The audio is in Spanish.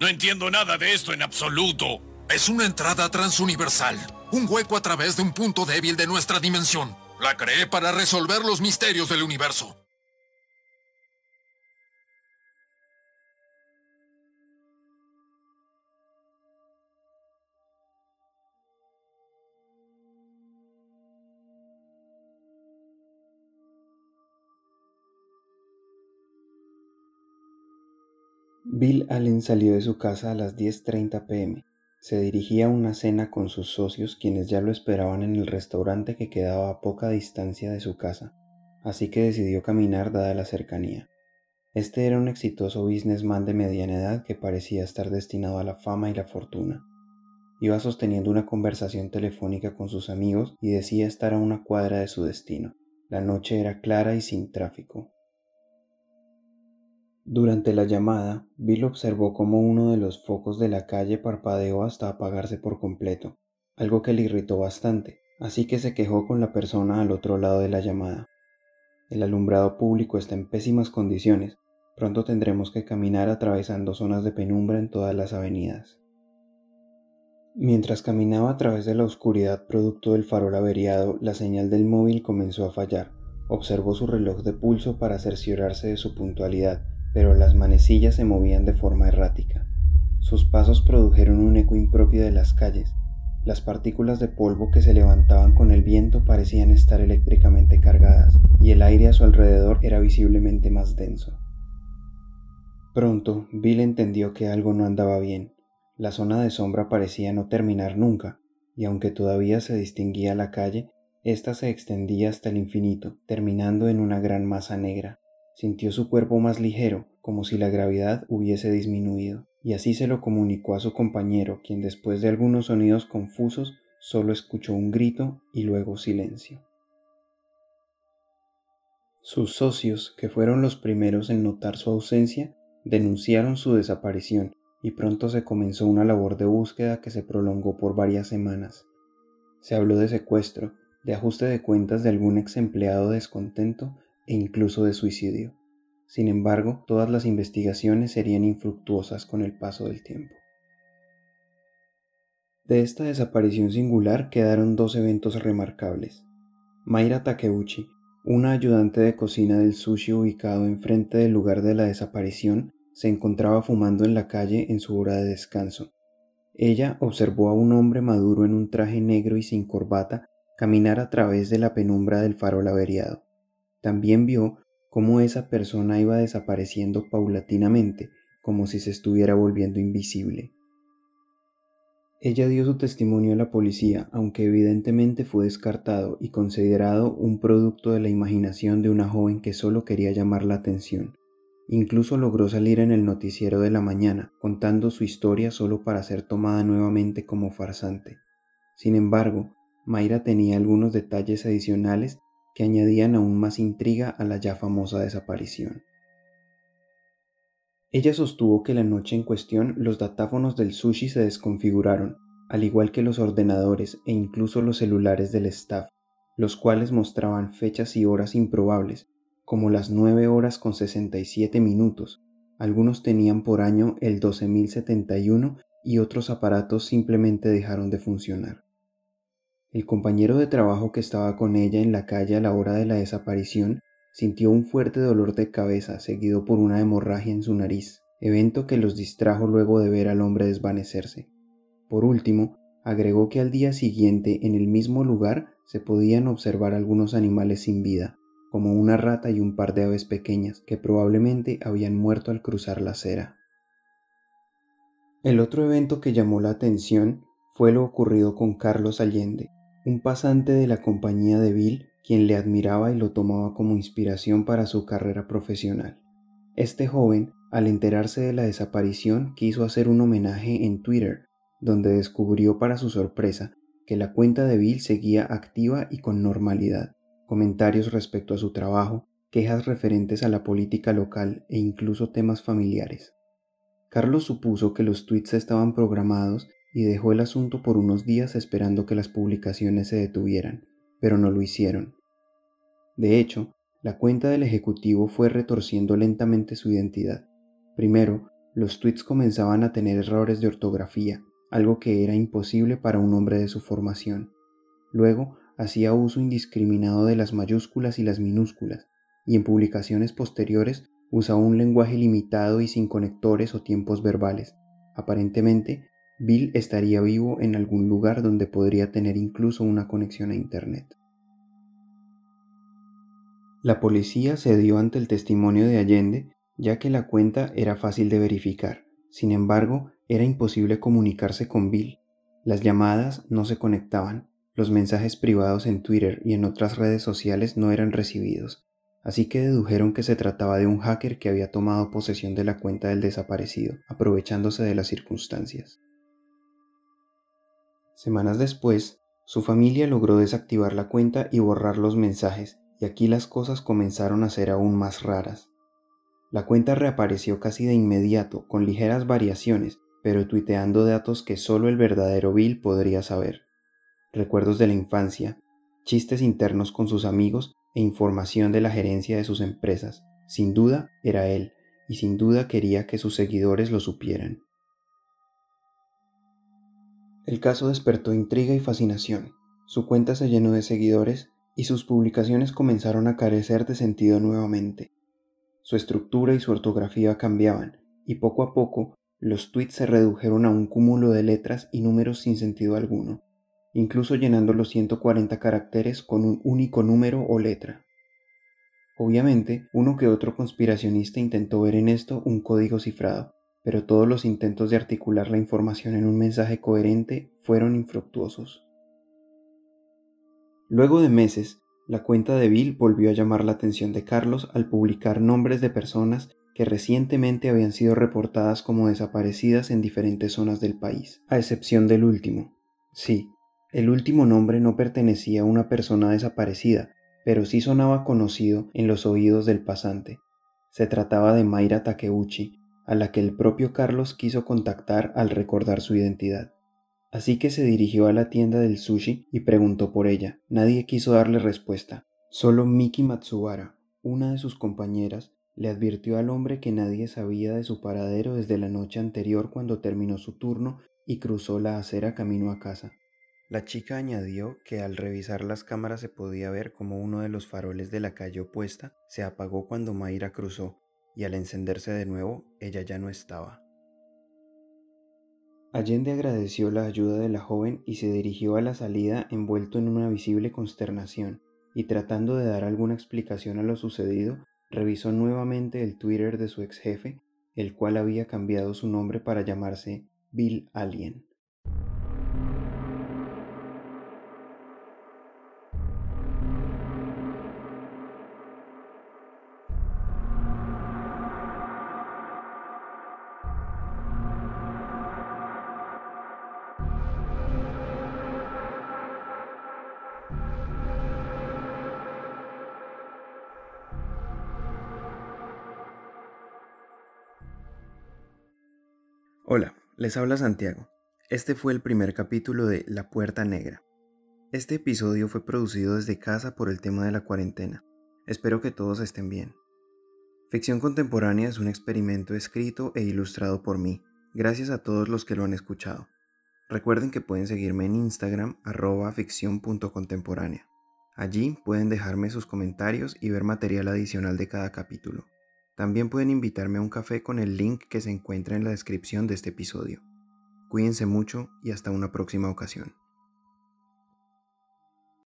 No entiendo nada de esto en absoluto. Es una entrada transuniversal, un hueco a través de un punto débil de nuestra dimensión. La creé para resolver los misterios del universo. Bill Allen salió de su casa a las 10.30 pm. Se dirigía a una cena con sus socios quienes ya lo esperaban en el restaurante que quedaba a poca distancia de su casa, así que decidió caminar dada la cercanía. Este era un exitoso businessman de mediana edad que parecía estar destinado a la fama y la fortuna. Iba sosteniendo una conversación telefónica con sus amigos y decía estar a una cuadra de su destino. La noche era clara y sin tráfico. Durante la llamada, Bill observó cómo uno de los focos de la calle parpadeó hasta apagarse por completo, algo que le irritó bastante, así que se quejó con la persona al otro lado de la llamada. El alumbrado público está en pésimas condiciones, pronto tendremos que caminar atravesando zonas de penumbra en todas las avenidas. Mientras caminaba a través de la oscuridad producto del farol averiado, la señal del móvil comenzó a fallar. Observó su reloj de pulso para cerciorarse de su puntualidad, pero las manecillas se movían de forma errática. Sus pasos produjeron un eco impropio de las calles. Las partículas de polvo que se levantaban con el viento parecían estar eléctricamente cargadas, y el aire a su alrededor era visiblemente más denso. Pronto, Bill entendió que algo no andaba bien. La zona de sombra parecía no terminar nunca, y aunque todavía se distinguía la calle, ésta se extendía hasta el infinito, terminando en una gran masa negra. Sintió su cuerpo más ligero, como si la gravedad hubiese disminuido, y así se lo comunicó a su compañero, quien después de algunos sonidos confusos solo escuchó un grito y luego silencio. Sus socios, que fueron los primeros en notar su ausencia, denunciaron su desaparición y pronto se comenzó una labor de búsqueda que se prolongó por varias semanas. Se habló de secuestro, de ajuste de cuentas de algún ex empleado descontento e incluso de suicidio. Sin embargo, todas las investigaciones serían infructuosas con el paso del tiempo. De esta desaparición singular quedaron dos eventos remarcables. Mayra Takeuchi, una ayudante de cocina del sushi ubicado enfrente del lugar de la desaparición, se encontraba fumando en la calle en su hora de descanso. Ella observó a un hombre maduro en un traje negro y sin corbata caminar a través de la penumbra del farol averiado. También vio cómo esa persona iba desapareciendo paulatinamente, como si se estuviera volviendo invisible. Ella dio su testimonio a la policía, aunque evidentemente fue descartado y considerado un producto de la imaginación de una joven que solo quería llamar la atención. Incluso logró salir en el noticiero de la mañana, contando su historia solo para ser tomada nuevamente como farsante. Sin embargo, Mayra tenía algunos detalles adicionales que añadían aún más intriga a la ya famosa desaparición. Ella sostuvo que la noche en cuestión los datáfonos del sushi se desconfiguraron, al igual que los ordenadores e incluso los celulares del staff, los cuales mostraban fechas y horas improbables, como las 9 horas con 67 minutos. Algunos tenían por año el 12071 y otros aparatos simplemente dejaron de funcionar. El compañero de trabajo que estaba con ella en la calle a la hora de la desaparición sintió un fuerte dolor de cabeza seguido por una hemorragia en su nariz, evento que los distrajo luego de ver al hombre desvanecerse. Por último, agregó que al día siguiente en el mismo lugar se podían observar algunos animales sin vida, como una rata y un par de aves pequeñas que probablemente habían muerto al cruzar la acera. El otro evento que llamó la atención fue lo ocurrido con Carlos Allende, un pasante de la compañía de Bill, quien le admiraba y lo tomaba como inspiración para su carrera profesional. Este joven, al enterarse de la desaparición, quiso hacer un homenaje en Twitter, donde descubrió para su sorpresa que la cuenta de Bill seguía activa y con normalidad, comentarios respecto a su trabajo, quejas referentes a la política local e incluso temas familiares. Carlos supuso que los tweets estaban programados y dejó el asunto por unos días esperando que las publicaciones se detuvieran, pero no lo hicieron. De hecho, la cuenta del Ejecutivo fue retorciendo lentamente su identidad. Primero, los tweets comenzaban a tener errores de ortografía, algo que era imposible para un hombre de su formación. Luego, hacía uso indiscriminado de las mayúsculas y las minúsculas, y en publicaciones posteriores usaba un lenguaje limitado y sin conectores o tiempos verbales. Aparentemente, Bill estaría vivo en algún lugar donde podría tener incluso una conexión a Internet. La policía cedió ante el testimonio de Allende, ya que la cuenta era fácil de verificar. Sin embargo, era imposible comunicarse con Bill. Las llamadas no se conectaban, los mensajes privados en Twitter y en otras redes sociales no eran recibidos, así que dedujeron que se trataba de un hacker que había tomado posesión de la cuenta del desaparecido, aprovechándose de las circunstancias. Semanas después, su familia logró desactivar la cuenta y borrar los mensajes, y aquí las cosas comenzaron a ser aún más raras. La cuenta reapareció casi de inmediato, con ligeras variaciones, pero tuiteando datos que solo el verdadero Bill podría saber. Recuerdos de la infancia, chistes internos con sus amigos e información de la gerencia de sus empresas. Sin duda era él, y sin duda quería que sus seguidores lo supieran. El caso despertó intriga y fascinación. Su cuenta se llenó de seguidores y sus publicaciones comenzaron a carecer de sentido nuevamente. Su estructura y su ortografía cambiaban, y poco a poco los tweets se redujeron a un cúmulo de letras y números sin sentido alguno, incluso llenando los 140 caracteres con un único número o letra. Obviamente, uno que otro conspiracionista intentó ver en esto un código cifrado, pero todos los intentos de articular la información en un mensaje coherente fueron infructuosos. Luego de meses, la cuenta de Bill volvió a llamar la atención de Carlos al publicar nombres de personas que recientemente habían sido reportadas como desaparecidas en diferentes zonas del país, a excepción del último. Sí, el último nombre no pertenecía a una persona desaparecida, pero sí sonaba conocido en los oídos del pasante. Se trataba de Mayra Takeuchi, a la que el propio Carlos quiso contactar al recordar su identidad. Así que se dirigió a la tienda del sushi y preguntó por ella. Nadie quiso darle respuesta. Solo Miki Matsubara, una de sus compañeras, le advirtió al hombre que nadie sabía de su paradero desde la noche anterior cuando terminó su turno y cruzó la acera camino a casa. La chica añadió que al revisar las cámaras se podía ver como uno de los faroles de la calle opuesta se apagó cuando Mayra cruzó y al encenderse de nuevo ella ya no estaba. Allende agradeció la ayuda de la joven y se dirigió a la salida envuelto en una visible consternación, y tratando de dar alguna explicación a lo sucedido, revisó nuevamente el Twitter de su ex jefe, el cual había cambiado su nombre para llamarse Bill Alien. Hola, les habla Santiago. Este fue el primer capítulo de La Puerta Negra. Este episodio fue producido desde casa por el tema de la cuarentena. Espero que todos estén bien. Ficción contemporánea es un experimento escrito e ilustrado por mí. Gracias a todos los que lo han escuchado. Recuerden que pueden seguirme en Instagram arroba ficción.contemporánea. Allí pueden dejarme sus comentarios y ver material adicional de cada capítulo. También pueden invitarme a un café con el link que se encuentra en la descripción de este episodio. Cuídense mucho y hasta una próxima ocasión.